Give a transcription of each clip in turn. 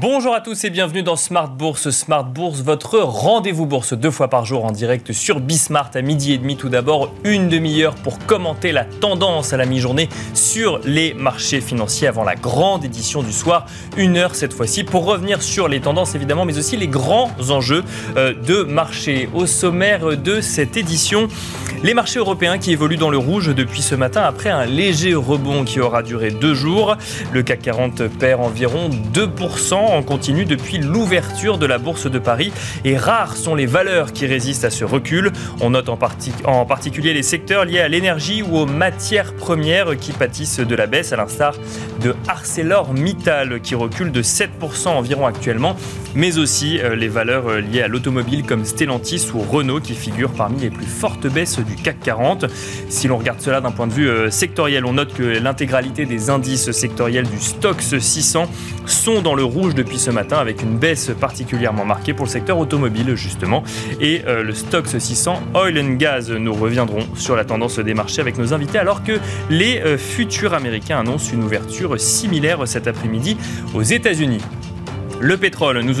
Bonjour à tous et bienvenue dans Smart Bourse. Smart Bourse, votre rendez-vous bourse deux fois par jour en direct sur Bismart à midi et demi. Tout d'abord, une demi-heure pour commenter la tendance à la mi-journée sur les marchés financiers avant la grande édition du soir. Une heure cette fois-ci pour revenir sur les tendances évidemment, mais aussi les grands enjeux euh, de marché. Au sommaire de cette édition, les marchés européens qui évoluent dans le rouge depuis ce matin après un léger rebond qui aura duré deux jours. Le CAC 40 perd environ 2% en continu depuis l'ouverture de la Bourse de Paris et rares sont les valeurs qui résistent à ce recul. On note en, en particulier les secteurs liés à l'énergie ou aux matières premières qui pâtissent de la baisse, à l'instar de ArcelorMittal qui recule de 7% environ actuellement, mais aussi euh, les valeurs euh, liées à l'automobile comme Stellantis ou Renault qui figurent parmi les plus fortes baisses du CAC 40. Si l'on regarde cela d'un point de vue euh, sectoriel, on note que l'intégralité des indices sectoriels du Stoxx 600 sont dans le rouge depuis ce matin avec une baisse particulièrement marquée pour le secteur automobile justement et euh, le Stoxx 600 Oil and Gas. Nous reviendrons sur la tendance des marchés avec nos invités alors que les euh, futurs américains annoncent une ouverture similaire cet après-midi aux États-Unis. Le pétrole, nous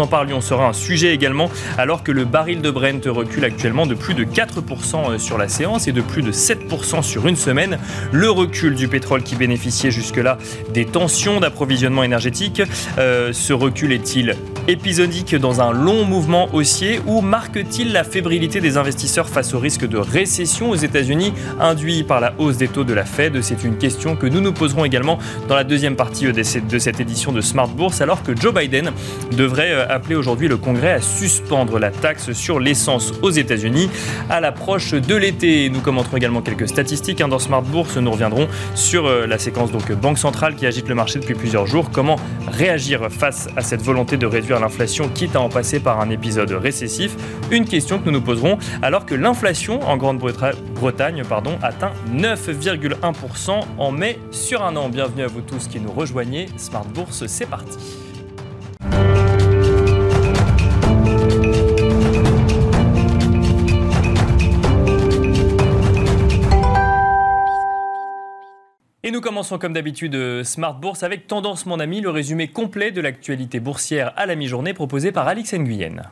en, parlions, sera un sujet également, alors que le baril de Brent recule actuellement de plus de 4% euh, sur la séance et de plus de 7% sur une semaine. Le recul du pétrole qui bénéficiait jusque-là des tensions d'approvisionnement énergétique, euh, ce recul est-il épisodique dans un long mouvement haussier ou marque-t-il la fébrilité des investisseurs face au risque de récession aux États-Unis induit par la hausse des taux de la Fed? C'est une question que nous nous poserons également dans la deuxième partie de cette édition de Smart Bourse, alors que Joe Biden devrait euh, appeler aujourd'hui le Congrès à suspendre la taxe sur l'essence aux États-Unis à l'approche de l'été. Nous commenterons également quelques statistiques hein, dans Smart Bourse. Nous reviendrons sur euh, la séquence donc Banque centrale qui agite le marché depuis plusieurs jours. Comment réagir face à cette volonté de réduire l'inflation, quitte à en passer par un épisode récessif? Une question que nous nous poserons alors que l'inflation en Grande-Bretagne pardon, atteint 9,1% en mai sur un an. Bienvenue à vous tous qui nous rejoignez. Smart Bourse, c'est parti. Et nous commençons comme d'habitude euh, Smart Bourse avec Tendance Mon Ami, le résumé complet de l'actualité boursière à la mi-journée proposé par Alix Nguyen.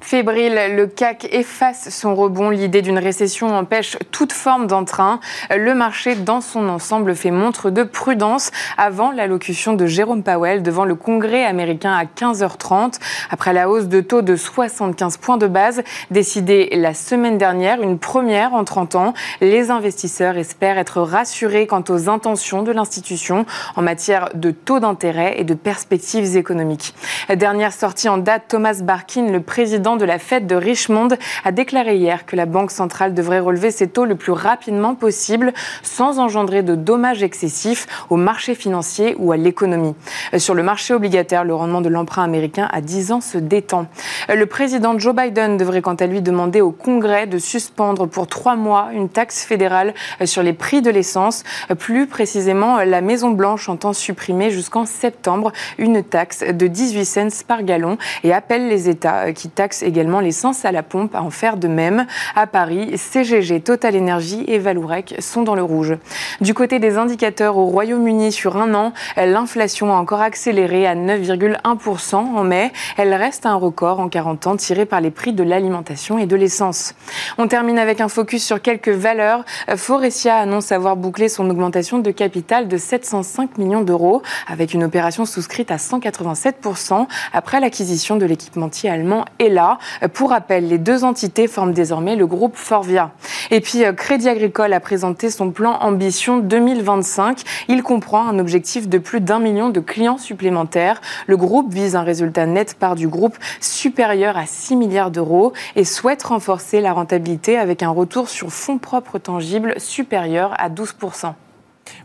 Fébrile, le CAC efface son rebond. L'idée d'une récession empêche toute forme d'entrain. Le marché dans son ensemble fait montre de prudence avant l'allocution de Jérôme Powell devant le Congrès américain à 15h30. Après la hausse de taux de 75 points de base décidée la semaine dernière, une première en 30 ans, les investisseurs espèrent être rassurés quant aux intentions de l'institution en matière de taux d'intérêt et de perspectives économiques. Dernière sortie en date, Thomas Barkin, le président de la fête de Richmond a déclaré hier que la Banque centrale devrait relever ses taux le plus rapidement possible sans engendrer de dommages excessifs au marché financier ou à l'économie. Sur le marché obligataire, le rendement de l'emprunt américain à 10 ans se détend. Le président Joe Biden devrait quant à lui demander au Congrès de suspendre pour trois mois une taxe fédérale sur les prix de l'essence. Plus précisément, la Maison-Blanche entend supprimer jusqu'en septembre une taxe de 18 cents par gallon et appelle les États qui taxent également l'essence à la pompe à en faire de même. À Paris, CGG, Total Energy et Valourec sont dans le rouge. Du côté des indicateurs au Royaume-Uni sur un an, l'inflation a encore accéléré à 9,1% en mai. Elle reste un record en 40 ans tiré par les prix de l'alimentation et de l'essence. On termine avec un focus sur quelques valeurs. Forestia annonce avoir bouclé son augmentation de capital de 705 millions d'euros avec une opération souscrite à 187% après l'acquisition de l'équipementier allemand ELA. Pour rappel, les deux entités forment désormais le groupe Forvia. Et puis, euh, Crédit Agricole a présenté son plan Ambition 2025. Il comprend un objectif de plus d'un million de clients supplémentaires. Le groupe vise un résultat net part du groupe supérieur à 6 milliards d'euros et souhaite renforcer la rentabilité avec un retour sur fonds propres tangibles supérieur à 12%.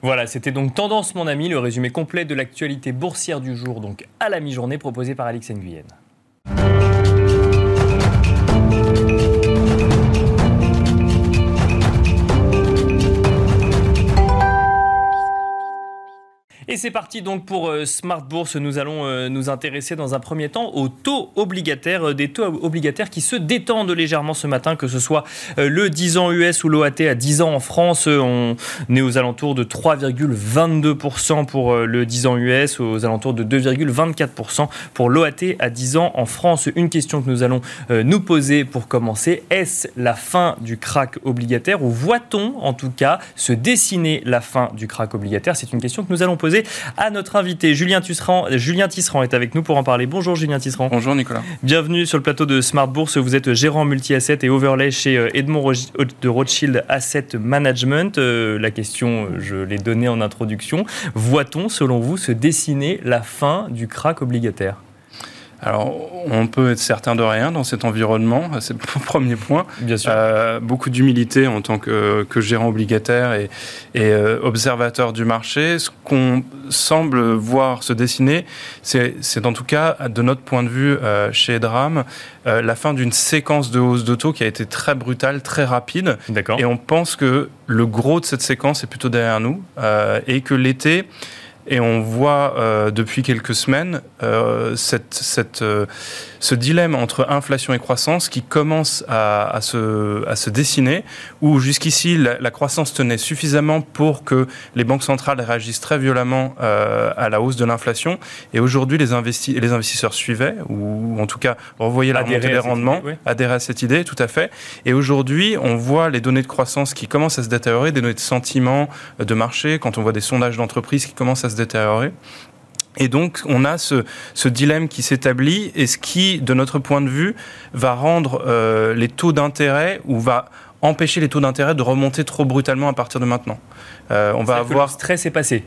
Voilà, c'était donc Tendance mon ami, le résumé complet de l'actualité boursière du jour, donc à la mi-journée proposé par Alix Nguyen. Et c'est parti donc pour euh, Smart Bourse. Nous allons euh, nous intéresser dans un premier temps aux taux obligataires, euh, des taux obligataires qui se détendent légèrement ce matin, que ce soit le 10 ans US ou l'OAT à 10 ans en France. On est aux alentours de 3,22% pour le 10 ans US, aux alentours de 2,24% pour l'OAT à 10 ans en France. Une question que nous allons nous poser pour commencer, est-ce la fin du crack obligataire ou voit-on en tout cas se dessiner la fin du crack obligataire? C'est une question que nous allons poser à notre invité. Julien Tisserand, Julien Tisserand est avec nous pour en parler. Bonjour Julien Tisserand. Bonjour Nicolas. Bienvenue sur le plateau de Smart Bourse. Vous êtes gérant multi-asset et overlay chez euh, Edmond de Rothschild Asset Management. Euh, la question, euh, je l'ai donnée en introduction. Voit-on, selon vous, se dessiner la fin du crack obligataire? Alors, on peut être certain de rien dans cet environnement, c'est le premier point. Bien sûr. Euh, beaucoup d'humilité en tant que, gérant obligataire et, euh, observateur du marché. Ce qu'on semble voir se dessiner, c'est en tout cas, de notre point de vue euh, chez Edram, la fin d'une séquence de hausse d'auto qui a été très brutale, très rapide. D'accord. Et on pense que le gros de cette séquence est plutôt derrière nous et que l'été et on voit euh, depuis quelques semaines euh, cette, cette, euh, ce dilemme entre inflation et croissance qui commence à, à, se, à se, dessiner, où jusqu'ici la, la, croissance tenait suffisamment pour que les banques centrales réagissent très violemment à la hausse de l'inflation, et aujourd'hui les, investi les investisseurs suivaient, ou en tout cas revoyaient la montée des rendements, idée, oui. adhéraient à cette idée, tout à fait. Et aujourd'hui, on voit les données de croissance qui commencent à se détériorer, des données de sentiment de marché, quand on voit des sondages d'entreprise qui commencent à se détériorer. Et donc, on a ce, ce dilemme qui s'établit et ce qui, de notre point de vue, va rendre euh, les taux d'intérêt ou va empêcher les taux d'intérêt de remonter trop brutalement à partir de maintenant. Euh, on va avoir. le stress est passé.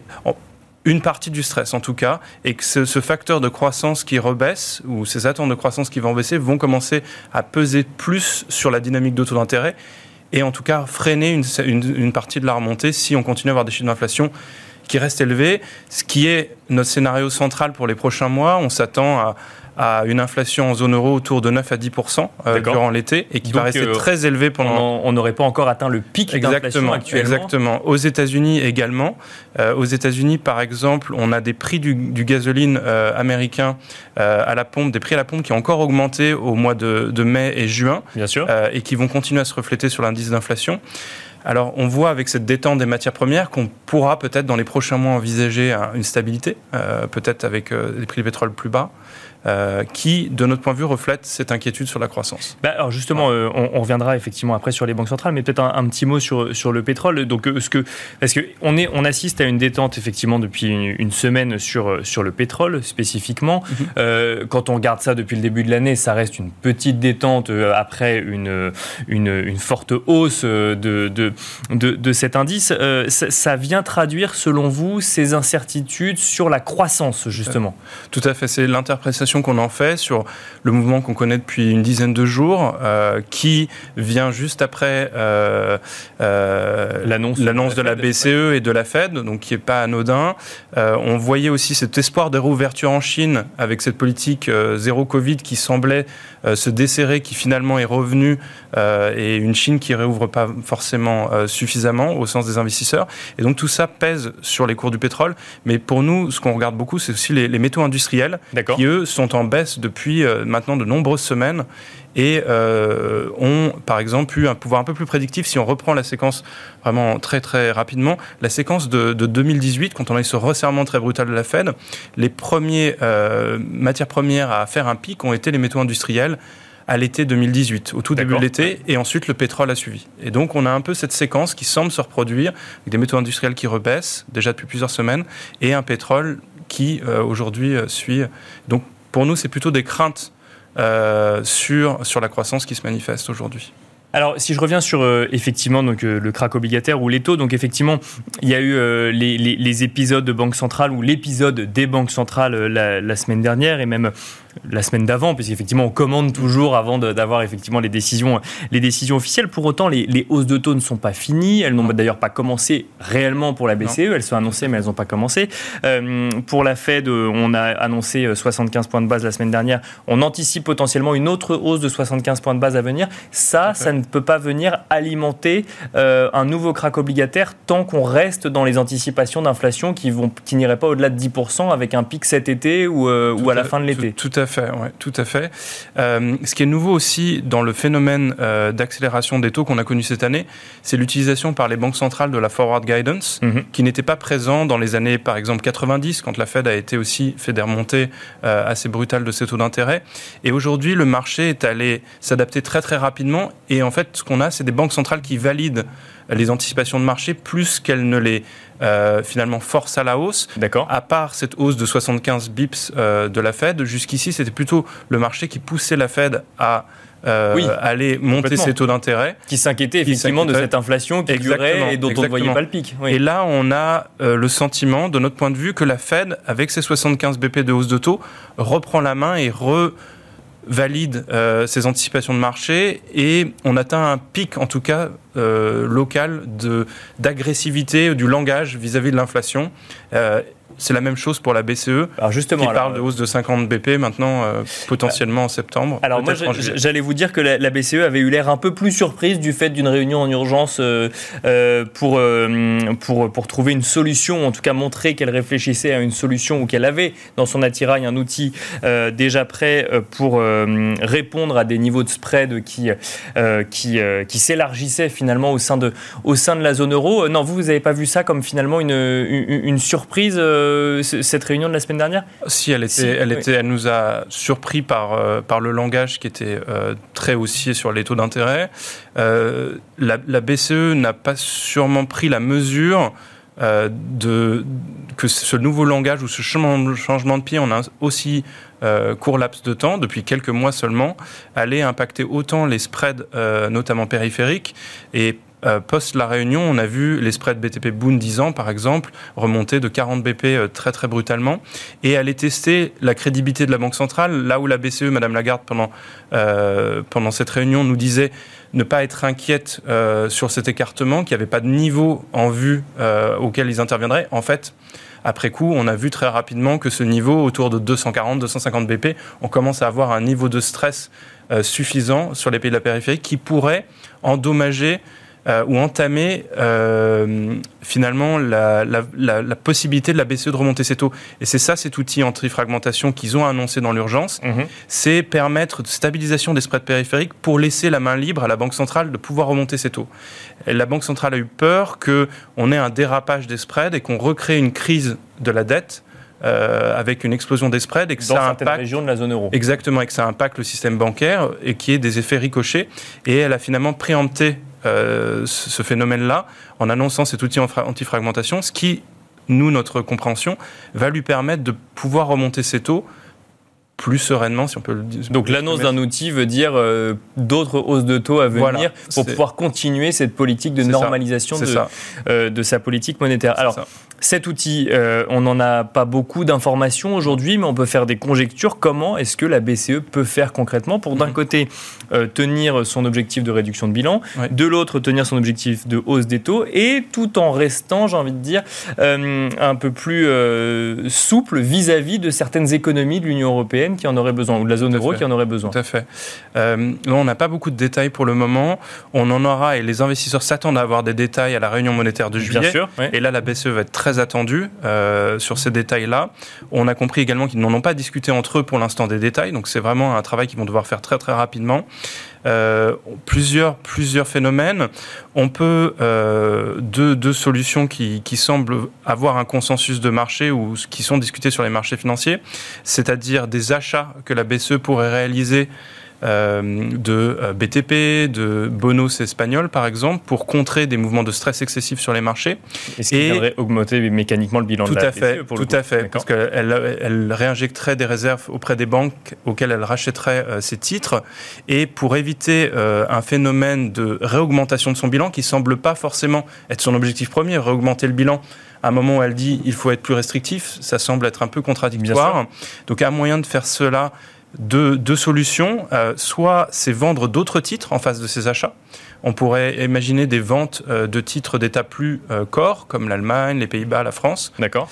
Une partie du stress, en tout cas, et que ce, ce, facteur de croissance qui rebaisse, ou ces attentes de croissance qui vont baisser, vont commencer à peser plus sur la dynamique de taux d'intérêt, et en tout cas freiner une, une, une partie de la remontée si on continue à avoir des chiffres d'inflation qui reste élevé, ce qui est notre scénario central pour les prochains mois. On s'attend à, à, une inflation en zone euro autour de 9 à 10 euh, durant l'été et qui Donc, va rester euh, très élevé pendant. On n'aurait pas encore atteint le pic d'inflation actuellement. Exactement. Aux États-Unis également. Euh, aux États-Unis, par exemple, on a des prix du, du gasoline euh, américain à la pompe, des prix à la pompe qui ont encore augmenté au mois de, de mai et juin. Bien sûr. et qui vont continuer à se refléter sur l'indice d'inflation. Alors, on voit avec cette détente des matières premières qu'on pourra peut-être dans les prochains mois envisager une stabilité, euh, peut-être avec euh, des prix du pétrole plus bas. Euh, qui, de notre point de vue, reflète cette inquiétude sur la croissance. Bah alors justement, euh, on, on, reviendra effectivement après sur les banques centrales, mais peut-être un, un, petit mot sur, sur le pétrole. Donc, euh, ce que, parce que on, assiste à une détente effectivement depuis une, une semaine sur, sur le pétrole spécifiquement. Mm -hmm. euh, quand on regarde ça depuis le début de l'année, ça reste une petite détente après une, une, une forte hausse de, de, de, de cet indice. Ça, ça, vient traduire, selon vous, ces incertitudes sur la croissance justement? Tout à fait, c'est l'interprétation qu'on en fait sur le mouvement qu'on connaît depuis une dizaine de jours, euh, qui vient juste après euh, euh, l'annonce de la BCE et de la Fed, donc qui n'est pas anodin. On voyait aussi cet espoir de réouverture en Chine avec cette politique zéro Covid qui semblait se desserrer, qui finalement est revenue, et une Chine qui réouvre pas forcément suffisamment au sens des investisseurs. Et donc tout ça pèse sur les cours du pétrole. Mais pour nous, ce qu'on regarde beaucoup, c'est aussi les, les métaux industriels, qui eux sont en baisse depuis euh, maintenant de nombreuses semaines et euh, ont, par exemple, eu un pouvoir un peu plus prédictif. Si on reprend la séquence vraiment très très rapidement, la séquence de, de 2018, quand on a eu ce resserrement très brutal de la Fed, les premières euh, matières premières à faire un pic ont été les métaux industriels à l'été 2018, au tout début de l'été, et ensuite le pétrole a suivi. Et donc on a un peu cette séquence qui semble se reproduire, avec des métaux industriels qui rebaissent déjà depuis plusieurs semaines, et un pétrole qui euh, aujourd'hui suit. Donc pour nous, c'est plutôt des craintes euh, sur, sur la croissance qui se manifeste aujourd'hui. Alors, si je reviens sur euh, effectivement donc euh, le crack obligataire ou les taux, donc effectivement, il y a eu les, épisodes de banque centrale ou l'épisode des banques centrales la, la, semaine dernière et même la semaine d'avant, puisqu'effectivement on commande toujours avant d'avoir effectivement les décisions, les décisions officielles. Pour autant, les, hausses de taux ne sont pas finies. Elles n'ont d'ailleurs pas commencé réellement pour la BCE. Elles sont annoncées, mais elles n'ont pas commencé. Euh, pour la Fed, on a annoncé 75 points de base la semaine dernière. On anticipe potentiellement une autre hausse de 75 points de base à venir. Ça, ça ne peut pas venir alimenter euh, un nouveau crack obligataire tant qu'on reste dans les anticipations d'inflation qui, vont, qui n'iraient pas au-delà de 10% avec un pic cet été ou, euh, ou à, la fin de l'été. Tout, à fait, ouais, tout à fait. Euh, ce qui est nouveau aussi dans le phénomène d'accélération des taux qu'on a connu cette année, c'est l'utilisation par les banques centrales de la forward guidance, mhm. qui n'était pas présent dans les années, par exemple, 90, quand la Fed a été aussi fait des remontées assez brutales de ses taux d'intérêt. Et aujourd'hui, le marché est allé s'adapter très très rapidement. Et en fait, ce qu'on a, c'est des banques centrales qui valident les anticipations de marché plus qu'elles ne les euh, finalement forcent à la hausse. D'accord. À part cette hausse de 75 bips euh, de la Fed, jusqu'ici, c'était plutôt le marché qui poussait la Fed à euh, aller monter ses taux d'intérêt. Qui s'inquiétait effectivement de cette inflation qui durait et dont on ne voyait pas le pic. Et là, on a le sentiment, de notre point de vue, que la Fed, avec ses 75 BP de hausse de taux, reprend la main et re valide euh, ces anticipations de marché et on atteint un pic, en tout cas euh, local, d'agressivité du langage vis-à-vis de l'inflation. Euh, c'est la même chose pour la BCE, alors justement, qui parle de hausse de 50 BP maintenant, euh, potentiellement en septembre. Alors moi, j'allais vous dire que la, BCE avait eu l'air un peu plus surprise du fait d'une réunion en urgence euh, euh, pour, pour, pour trouver une solution, en tout cas montrer qu'elle réfléchissait à une solution ou qu'elle avait dans son attirail un outil déjà prêt pour répondre à des niveaux de spread qui, qui, qui s'élargissaient finalement au sein, de, au sein de la zone euro. Non, vous, vous n'avez pas vu ça comme finalement une, une, une surprise euh, cette réunion de la semaine dernière? Si, elle, était, elle, était, elle nous a surpris par, euh, par le langage qui était euh, très haussier sur les taux d'intérêt. La, BCE n'a pas sûrement pris la mesure de, que ce nouveau langage ou ce changement, de pied en un aussi court laps de temps, depuis quelques mois seulement, allait impacter autant les spreads, notamment périphériques, et euh, post la réunion, on a vu les spreads BTP Boon 10 ans, par exemple, remonter de 40 BP euh, très très brutalement et aller tester la crédibilité de la Banque centrale, là où la BCE, Madame Lagarde, pendant, euh, pendant cette réunion, nous disait ne pas être inquiète sur cet écartement, qu'il n'y avait pas de niveau en vue auquel ils interviendraient. En fait, après coup, on a vu très rapidement que ce niveau, autour de 240-250 BP, on commence à avoir un niveau de stress suffisant sur les pays de la périphérie qui pourrait endommager euh, ou entamer euh, finalement la, possibilité de la BCE de remonter ses taux. Et c'est ça cet outil anti-fragmentation qu'ils ont annoncé dans l'urgence, mhm. c'est permettre de stabilisation des spreads périphériques pour laisser la main libre à la Banque centrale de pouvoir remonter ses taux. la Banque centrale a eu peur qu'on ait un dérapage des spreads et qu'on recrée une crise de la dette euh, avec une explosion des spreads et que Dans ça impacte régions de la zone euro. Exactement, et que ça impacte le système bancaire et qui ait des effets ricochés. Et elle a finalement préempté euh, ce phénomène-là en annonçant cet outil anti-fragmentation, ce qui, nous, notre compréhension, va lui permettre de pouvoir remonter ses taux plus sereinement, si on peut le dire. Donc l'annonce d'un outil veut dire euh, d'autres hausses de taux à venir pour pouvoir continuer cette politique de normalisation de, euh, de, sa politique monétaire. Alors, cet outil, euh, on n'en a pas beaucoup d'informations aujourd'hui, mais on peut faire des conjectures. Comment est-ce que la BCE peut faire concrètement pour, d'un mhm. côté, euh, tenir son objectif de réduction de bilan, de l'autre, tenir son objectif de hausse des taux, et tout en restant, j'ai envie de dire, euh, un peu plus souple vis-à-vis de certaines économies de l'Union européenne qui en auraient besoin, ou de la zone euro qui en aurait besoin Tout à fait. on n'a pas beaucoup de détails pour le moment. On en aura, et les investisseurs s'attendent à avoir des détails à la réunion monétaire de juillet. Bien sûr, Et là, la BCE va être très très attendu euh, sur ces détails-là. On a compris également qu'ils n'en ont pas discuté entre eux pour l'instant des détails, donc c'est vraiment un travail qu'ils vont devoir faire très très rapidement. Euh, plusieurs, plusieurs phénomènes. On peut euh, deux, deux, solutions qui, qui, semblent avoir un consensus de marché ou qui sont discutées sur les marchés financiers, c'est-à-dire des achats que la BCE pourrait réaliser euh, de euh, BTP, de bonos espagnols, par exemple, pour contrer des mouvements de stress excessifs sur les marchés. Et ce qui viendrait augmenter mécaniquement le bilan tout de la à fait, Tout à fait, parce qu'elle elle réinjecterait des réserves auprès des banques auxquelles elle rachèterait euh, ses titres. Et pour éviter un phénomène de réaugmentation de son bilan, qui semble pas forcément être son objectif premier, réaugmenter le bilan, à un moment où elle dit il faut être plus restrictif, ça semble être un peu contradictoire. Donc, un moyen de faire cela, deux, deux solutions. soit c'est vendre d'autres titres en face de ces achats. On pourrait imaginer des ventes de titres d'État plus corps, comme l'Allemagne, les Pays-Bas, la France. D'accord.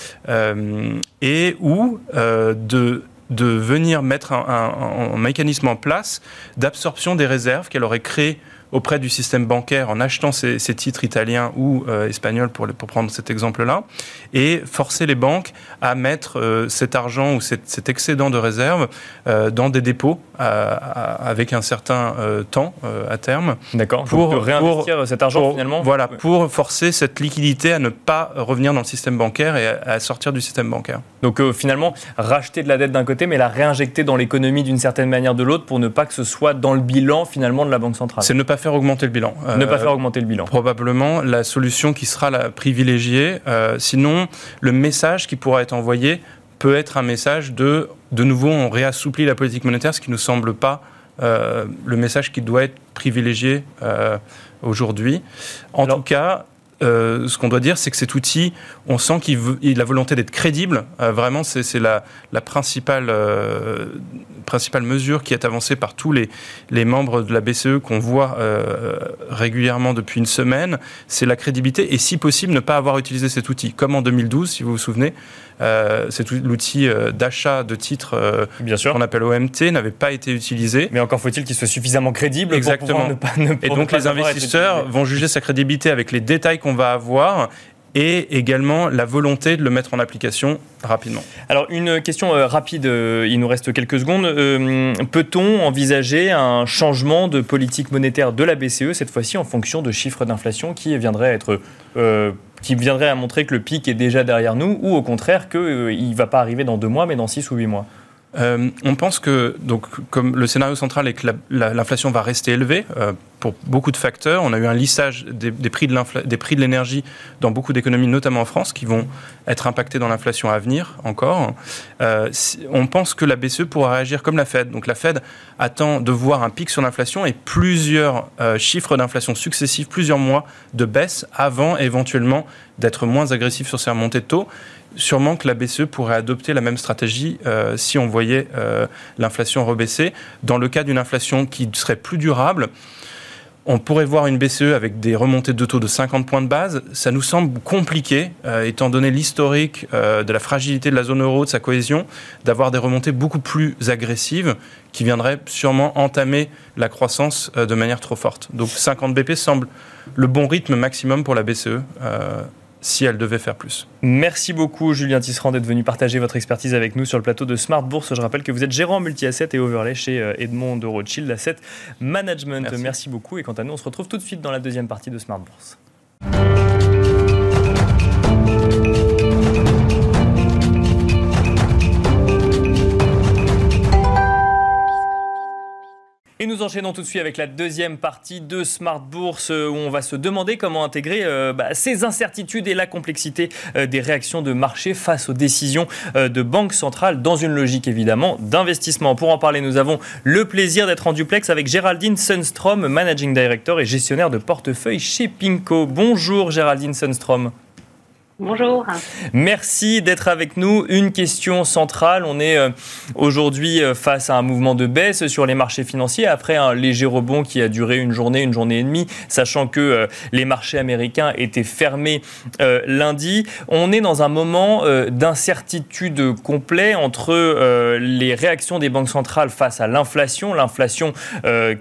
et ou de de venir mettre un, mécanisme en place d'absorption des réserves qu'elle aurait créées auprès du système bancaire en achetant ces, titres italiens ou euh, espagnols, pour, pour prendre cet exemple-là, et forcer les banques à mettre euh, cet argent ou cet, excédent de réserve euh, dans des dépôts avec un certain temps à terme. D'accord. Pour, réinvestir cet argent finalement. Voilà, pour forcer cette liquidité à ne pas revenir dans le système bancaire et à, sortir du système bancaire. Donc finalement, racheter de la dette d'un côté, mais la réinjecter dans l'économie d'une certaine manière de l'autre pour ne pas que ce soit dans le bilan finalement de la Banque centrale. C'est ne pas faire augmenter le bilan. ne pas faire augmenter le bilan. Probablement la solution qui sera la privilégiée. sinon, le message qui pourra être envoyé peut être un message de, de nouveau, on réassouplit la politique monétaire, ce qui ne nous semble pas euh, le message qui doit être privilégié euh, aujourd'hui. En tout cas, euh, ce qu'on doit dire, c'est que cet outil, on sent qu'il a la volonté d'être crédible. vraiment, c'est la, la, principale, principale mesure qui est avancée par tous les, les membres de la BCE qu'on voit euh, régulièrement depuis une semaine, c'est la crédibilité et si possible ne pas avoir utilisé cet outil. Comme en 2012, si vous vous souvenez, euh, l'outil euh, d'achat de titres euh, qu'on appelle OMT n'avait pas été utilisé. Mais encore faut-il qu'il soit suffisamment crédible Exactement. pour pouvoir ne pas... et donc les investisseurs vont juger sa crédibilité avec les détails qu'on va avoir et également la volonté de le mettre en application rapidement. Alors une question euh, rapide, euh, il nous reste quelques secondes. Euh, peut-on envisager un changement de politique monétaire de la BCE, cette fois-ci en fonction de chiffres d'inflation qui viendraient être... qui viendrait à montrer que le pic est déjà derrière nous, ou au contraire qu'il ne va pas arriver dans deux mois, mais dans six ou huit mois euh, on pense que, donc, comme le scénario central est que l'inflation va rester élevée euh, pour beaucoup de facteurs, on a eu un lissage des, prix de l'énergie dans beaucoup d'économies, notamment en France, qui vont être impactés dans l'inflation à venir encore. Euh, on pense que la BCE pourra réagir comme la Fed. Donc la Fed attend de voir un pic sur l'inflation et plusieurs chiffres d'inflation successifs, plusieurs mois de baisse avant éventuellement d'être moins agressif sur ses remontées de taux sûrement que la BCE pourrait adopter la même stratégie euh, si on voyait euh, l'inflation rebaisser. Dans le cas d'une inflation qui serait plus durable, on pourrait voir une BCE avec des remontées de taux de 50 points de base. Ça nous semble compliqué, euh, étant donné l'historique de la fragilité de la zone euro, de sa cohésion, d'avoir des remontées beaucoup plus agressives qui viendraient sûrement entamer la croissance de manière trop forte. Donc 50 BP semble le bon rythme maximum pour la BCE si elle devait faire plus. Merci beaucoup Julien Tisserand d'être venu partager votre expertise avec nous sur le plateau de Smart Bourse. Je rappelle que vous êtes gérant multi-asset et overlay chez euh, Edmond de Rothschild Asset Management. Merci. Merci beaucoup et quant à nous, on se retrouve tout de suite dans la deuxième partie de Smart Bourse. Et nous enchaînons tout de suite avec la deuxième partie de Smart Bourse euh, où on va se demander comment intégrer euh, bah, ces incertitudes et la complexité euh, des réactions de marché face aux décisions de banque centrale dans une logique évidemment d'investissement. Pour en parler, nous avons le plaisir d'être en duplex avec Géraldine Sunstrom, Managing Director et gestionnaire de portefeuille chez Pinko. Bonjour Géraldine Sunstrom. Bonjour. Merci d'être avec nous. Une question centrale. On est euh, aujourd'hui euh, face à un mouvement de baisse sur les marchés financiers après un léger rebond qui a duré une journée, une journée et demie, sachant que euh, les marchés américains étaient fermés lundi. On est dans un moment d'incertitude complet entre les réactions des banques centrales face à l'inflation, l'inflation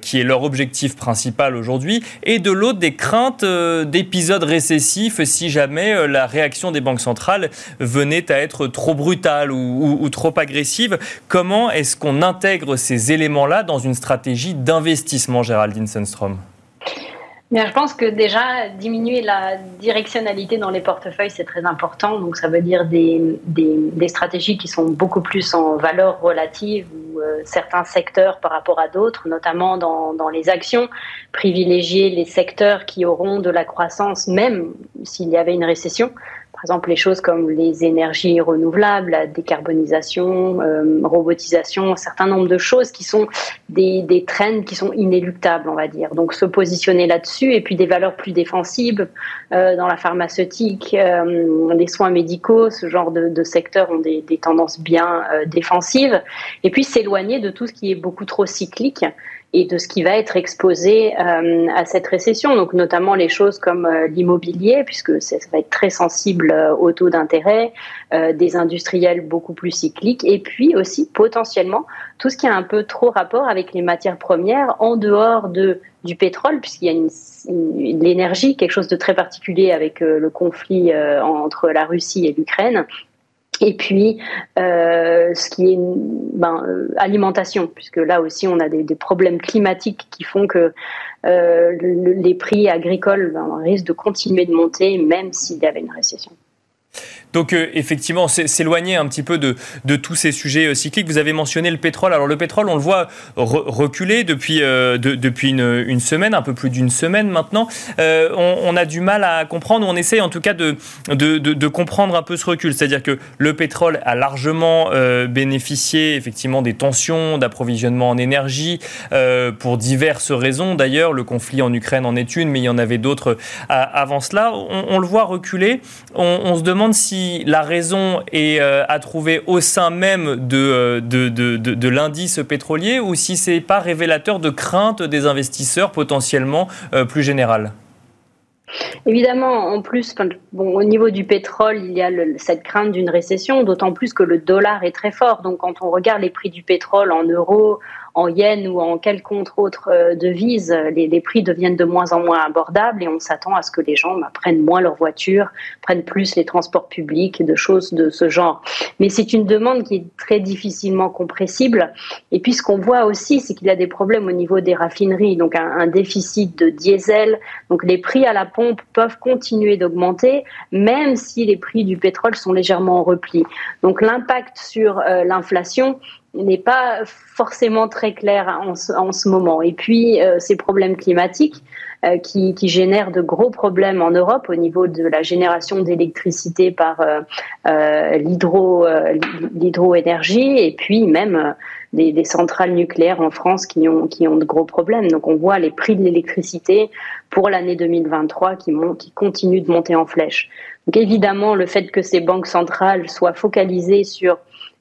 qui est leur objectif principal aujourd'hui, et de l'autre des craintes d'épisodes récessifs si jamais la réaction réaction des banques centrales venait à être trop brutale ou, trop agressive. Comment est-ce qu'on intègre ces éléments-là dans une stratégie d'investissement, Géraldine Sundstrom je pense que déjà, diminuer la directionnalité dans les portefeuilles, c'est très important. Donc, ça veut dire des, des, stratégies qui sont beaucoup plus en valeur relative certains secteurs par rapport à d'autres, notamment dans, dans, les actions, privilégier les secteurs qui auront de la croissance, même s'il y avait une récession. Par exemple les choses comme les énergies renouvelables, la décarbonisation, euh, robotisation, un certain nombre de choses qui sont des, des trends qui sont inéluctables, on va dire. Donc se positionner là-dessus et puis des valeurs plus défensives euh, dans la pharmaceutique, euh, les soins médicaux, ce genre de, de secteurs ont des, des tendances bien euh, défensives. Et puis s'éloigner de tout ce qui est beaucoup trop cyclique et de ce qui va être exposé euh, à cette récession, donc notamment les choses comme euh, l'immobilier, puisque ça va être très sensible euh, au taux d'intérêt, des industriels beaucoup plus cycliques, et puis aussi potentiellement tout ce qui a un peu trop rapport avec les matières premières en dehors de du pétrole, puisqu'il y a une, l'énergie, quelque chose de très particulier avec le conflit entre la Russie et l'Ukraine, et puis, euh, ce qui est ben, euh, alimentation, puisque là aussi on a des, problèmes climatiques qui font que euh, le, les prix agricoles ben, risquent de continuer de monter, même s'il y avait une récession. Donc euh, effectivement, s'éloigner un petit peu de, tous ces sujets euh, cycliques. Vous avez mentionné le pétrole. Alors le pétrole, on le voit reculer depuis, euh, de, depuis une, semaine, un peu plus d'une semaine maintenant. On, a du mal à comprendre, on essaye en tout cas de, comprendre un peu ce recul. C'est-à-dire que le pétrole a largement bénéficié effectivement des tensions d'approvisionnement en énergie pour diverses raisons. D'ailleurs, le conflit en Ukraine en est une, mais il y en avait d'autres avant cela. On, le voit reculer. On se demande si la raison est euh, à trouver au sein même de, euh, de, de, de l'indice pétrolier ou si ce n'est pas révélateur de crainte des investisseurs potentiellement euh, plus générales Évidemment, en plus, bon, au niveau du pétrole, il y a cette crainte d'une récession, d'autant plus que le dollar est très fort. Donc, quand on regarde les prix du pétrole en euros, en yens ou en quelconque autre euh, devise, les, prix deviennent de moins en moins abordables et on s'attend à ce que les gens bah, prennent moins leur voiture, prennent plus les transports publics et de choses de ce genre. Mais c'est une demande qui est très difficilement compressible. Et puis ce qu'on voit aussi, c'est qu'il y a des problèmes au niveau des raffineries, donc un, un déficit de diesel. Donc les prix à la pompe peuvent continuer d'augmenter, même si les prix du pétrole sont légèrement en repli. Donc l'impact sur euh, l'inflation n'est pas forcément très clair en ce, en ce moment. Et puis, euh, ces problèmes climatiques euh, qui, qui, génèrent de gros problèmes en Europe au niveau de la génération d'électricité par euh, euh l'hydroénergie et puis même des, des, centrales nucléaires en France qui ont, qui ont de gros problèmes. Donc, on voit les prix de l'électricité pour l'année 2023 qui, montent, qui continuent de monter en flèche. Donc, évidemment, le fait que ces banques centrales soient focalisées sur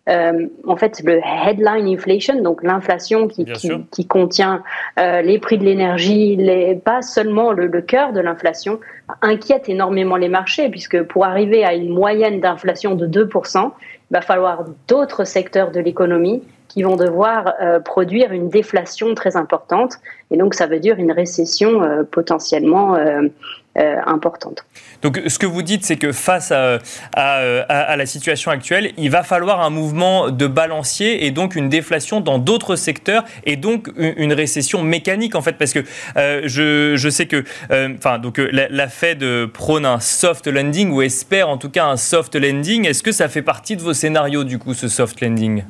euh, en fait le headline inflation, donc l'inflation qui, qui, qui, contient euh, les prix de l'énergie, pas seulement le, le cœur de l'inflation, inquiète énormément les marchés, puisque pour arriver à une moyenne d'inflation de 2%, il va falloir d'autres secteurs de l'économie qui vont devoir euh, produire une déflation très importante. Et donc, ça veut dire une récession potentiellement euh, euh, importante. Donc, ce que vous dites, c'est que face à, à, à, la situation actuelle, il va falloir un mouvement de balancier et donc une déflation dans d'autres secteurs et donc une, une, récession mécanique, en fait, parce que je, je, sais que enfin, donc, la, la Fed prône un soft landing ou espère en tout cas un soft landing. Est-ce que ça fait partie de vos scénarios, du coup, ce soft landing?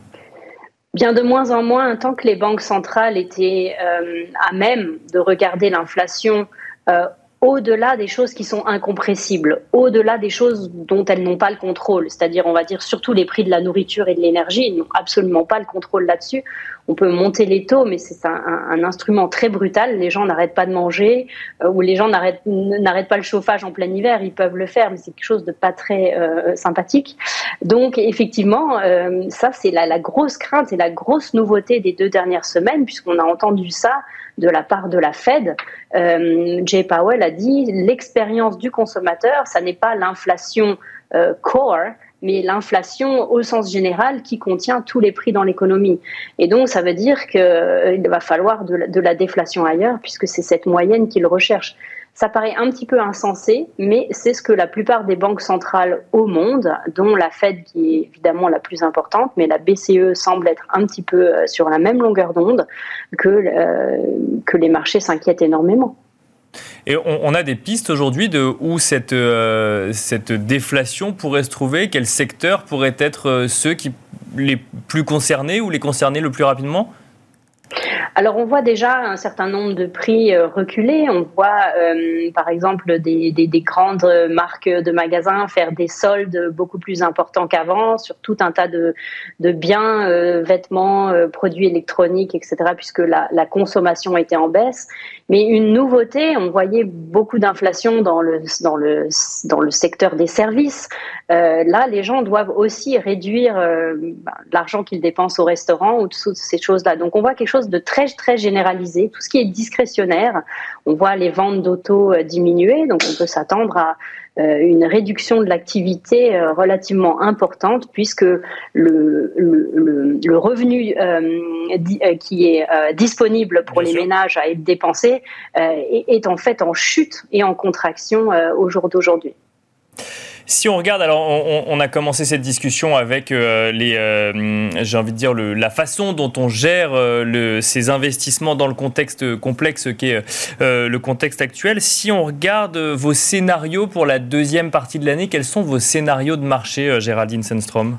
Bien de moins en moins, tant que les banques centrales étaient euh, à même de regarder l'inflation euh, au-delà des choses qui sont incompressibles, au-delà des choses dont elles n'ont pas le contrôle, c'est-à-dire, on va dire, surtout les prix de la nourriture et de l'énergie, ils n'ont absolument pas le contrôle là-dessus. On peut monter les taux, mais c'est un, instrument très brutal. Les gens n'arrêtent pas de manger, euh, ou les gens n'arrêtent pas le chauffage en plein hiver, ils peuvent le faire, mais c'est quelque chose de pas très euh, sympathique. Donc, effectivement, euh, ça, c'est la, la grosse crainte et la grosse nouveauté des deux dernières semaines, puisqu'on a entendu ça de la part de la Fed. Euh, Jay Powell a dit l'expérience du consommateur, ça n'est pas l'inflation euh, core, mais l'inflation au sens général qui contient tous les prix dans l'économie. Et donc, ça veut dire qu'il euh, va falloir de la, de la déflation ailleurs, puisque c'est cette moyenne qu'il recherche. Ça paraît un petit peu insensé, mais c'est ce que la plupart des banques centrales au monde, dont la Fed qui est évidemment la plus importante, mais la BCE semble être un petit peu euh, sur la même longueur d'onde, que, euh, que les marchés s'inquiètent énormément. Et on, a des pistes aujourd'hui de où cette, euh, cette déflation pourrait se trouver? Quels secteurs pourraient être ceux qui les plus concernés ou les concernés le plus rapidement? Alors on voit déjà un certain nombre de prix euh, reculer. On voit euh, par exemple des, grandes marques de magasins faire des soldes beaucoup plus importants qu'avant sur tout un tas de, biens, euh, vêtements, produits électroniques, etc. Puisque la, la, consommation était en baisse. Mais une nouveauté, on voyait beaucoup d'inflation dans le, dans, le, dans le secteur des services. là, les gens doivent aussi réduire bah, l'argent qu'ils dépensent au restaurant ou toutes ces choses-là. Donc on voit quelque chose de très très généralisé. Tout ce qui est discrétionnaire, on voit les ventes d'auto euh, diminuer, donc on peut s'attendre à euh, une réduction de l'activité euh, relativement importante puisque le, le, revenu qui est disponible pour les ménages à être dépensé est, en fait en chute et en contraction au jour d'aujourd'hui. Si on regarde, alors on, a commencé cette discussion avec euh, les, euh, j'ai envie de dire la façon dont on gère euh, ces investissements dans le contexte complexe qui est le contexte actuel. Si on regarde vos scénarios pour la deuxième partie de l'année, quels sont vos scénarios de marché, Géraldine Sandstrom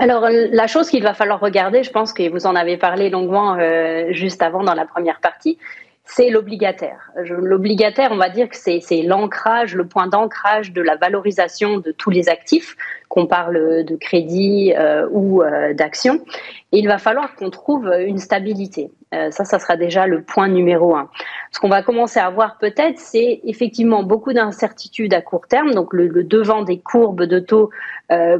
alors, la chose qu'il va falloir regarder, je pense que vous en avez parlé longuement juste avant dans la première partie, c'est l'obligataire. L'obligataire, on va dire que c'est l'ancrage, le point d'ancrage de la valorisation de tous les actifs, qu'on parle de crédit euh, ou euh, d'action. Il va falloir qu'on trouve une stabilité. Euh, ça, ça sera déjà le point numéro un. Ce qu'on va commencer à voir peut-être, c'est effectivement beaucoup d'incertitudes à court terme. Donc le, le, devant des courbes de taux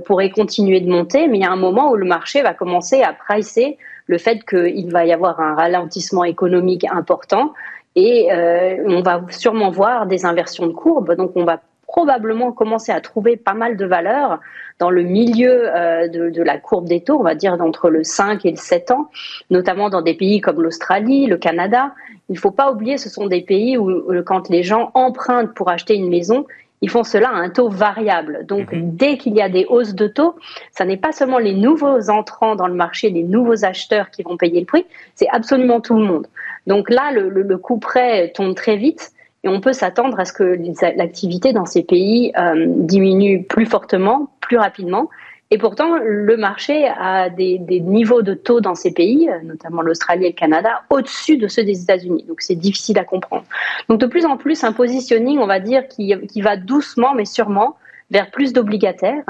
pourrait continuer de monter, mais il y a un moment où le marché va commencer à pricer le fait qu'il va y avoir un ralentissement économique important et euh, on va sûrement voir des inversions de courbe. Donc on va probablement commencer à trouver pas mal de valeurs dans le milieu euh, de, la courbe des taux, on va dire d'entre le 5 et le 7 ans, notamment dans des pays comme l'Australie, le Canada. Il ne faut pas oublier, ce sont des pays où, quand les gens empruntent pour acheter une maison, ils font cela à un taux variable. Donc, mhm. dès qu'il y a des hausses de taux, ça n'est pas seulement les nouveaux entrants dans le marché, les nouveaux acheteurs qui vont payer le prix, c'est absolument tout le monde. Donc là, le, le, coup près tombe très vite et on peut s'attendre à ce que l'activité dans ces pays euh, diminue plus fortement, plus rapidement. Et pourtant, le marché a des, niveaux de taux dans ces pays, notamment l'Australie et le Canada, au-dessus de ceux des États-Unis. Donc c'est difficile à comprendre. Donc de plus en plus, un positioning, on va dire, qui, qui va doucement mais sûrement vers plus d'obligataires.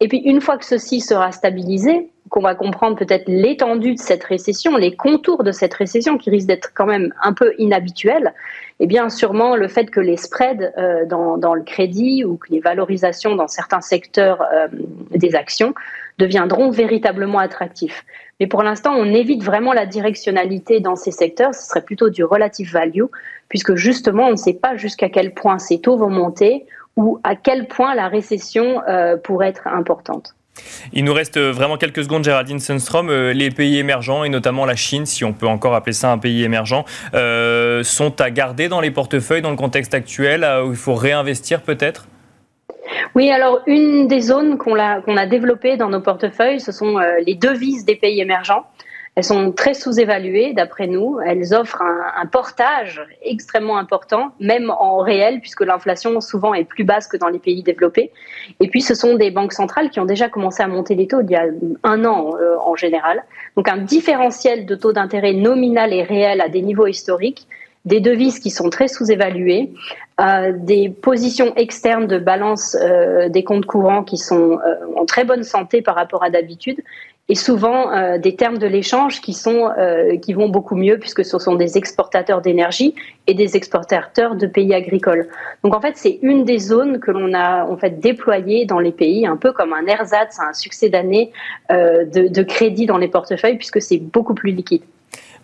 Et puis une fois que ceci sera stabilisé, qu'on va comprendre peut-être l'étendue de cette récession, les contours de cette récession qui risque d'être quand même un peu inhabituelle, eh bien sûrement le fait que les spreads euh, dans, dans, le crédit ou que les valorisations dans certains secteurs euh, des actions deviendront véritablement attractifs. Mais pour l'instant, on évite vraiment la directionnalité dans ces secteurs, ce serait plutôt du relative value, puisque justement, on ne sait pas jusqu'à quel point ces taux vont monter ou à quel point la récession euh, pourrait être importante. Il nous reste vraiment quelques secondes, Géraldine Sundstrom. Euh, les pays émergents, et notamment la Chine, si on peut encore appeler ça un pays émergent, euh, sont à garder dans les portefeuilles dans le contexte actuel, où il faut réinvestir peut-être? Oui, alors une des zones qu'on a, qu'on a développées dans nos portefeuilles, ce sont les devises des pays émergents. Elles sont très sous-évaluées, d'après nous. Elles offrent un, portage extrêmement important, même en réel, puisque l'inflation souvent est plus basse que dans les pays développés. Et puis, ce sont des banques centrales qui ont déjà commencé à monter les taux il y a un an euh, en général. Donc, un différentiel de taux d'intérêt nominal et réel à des niveaux historiques des devises qui sont très sous-évaluées, euh, des positions externes de balance euh, des comptes courants qui sont en très bonne santé par rapport à d'habitude, et souvent euh, des termes de l'échange qui sont euh, qui vont beaucoup mieux puisque ce sont des exportateurs d'énergie et des exportateurs de pays agricoles. Donc en fait, c'est une des zones que l'on a en fait déployées dans les pays, un peu comme un ersatz, un succès d'année euh, de, de crédit dans les portefeuilles puisque c'est beaucoup plus liquide.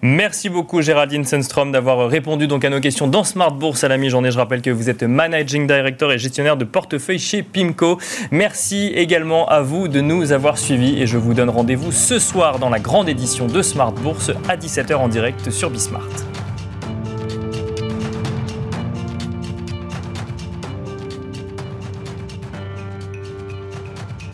Merci beaucoup Géraldine Sundstrom d'avoir répondu à nos questions dans Smart Bourse à la mi-journée. Je rappelle que vous êtes Managing Director et gestionnaire de portefeuille chez Pimco. Merci également à vous de nous avoir suivis et je vous donne rendez-vous ce soir dans la grande édition de Smart Bourse à 17h en direct sur Bismart.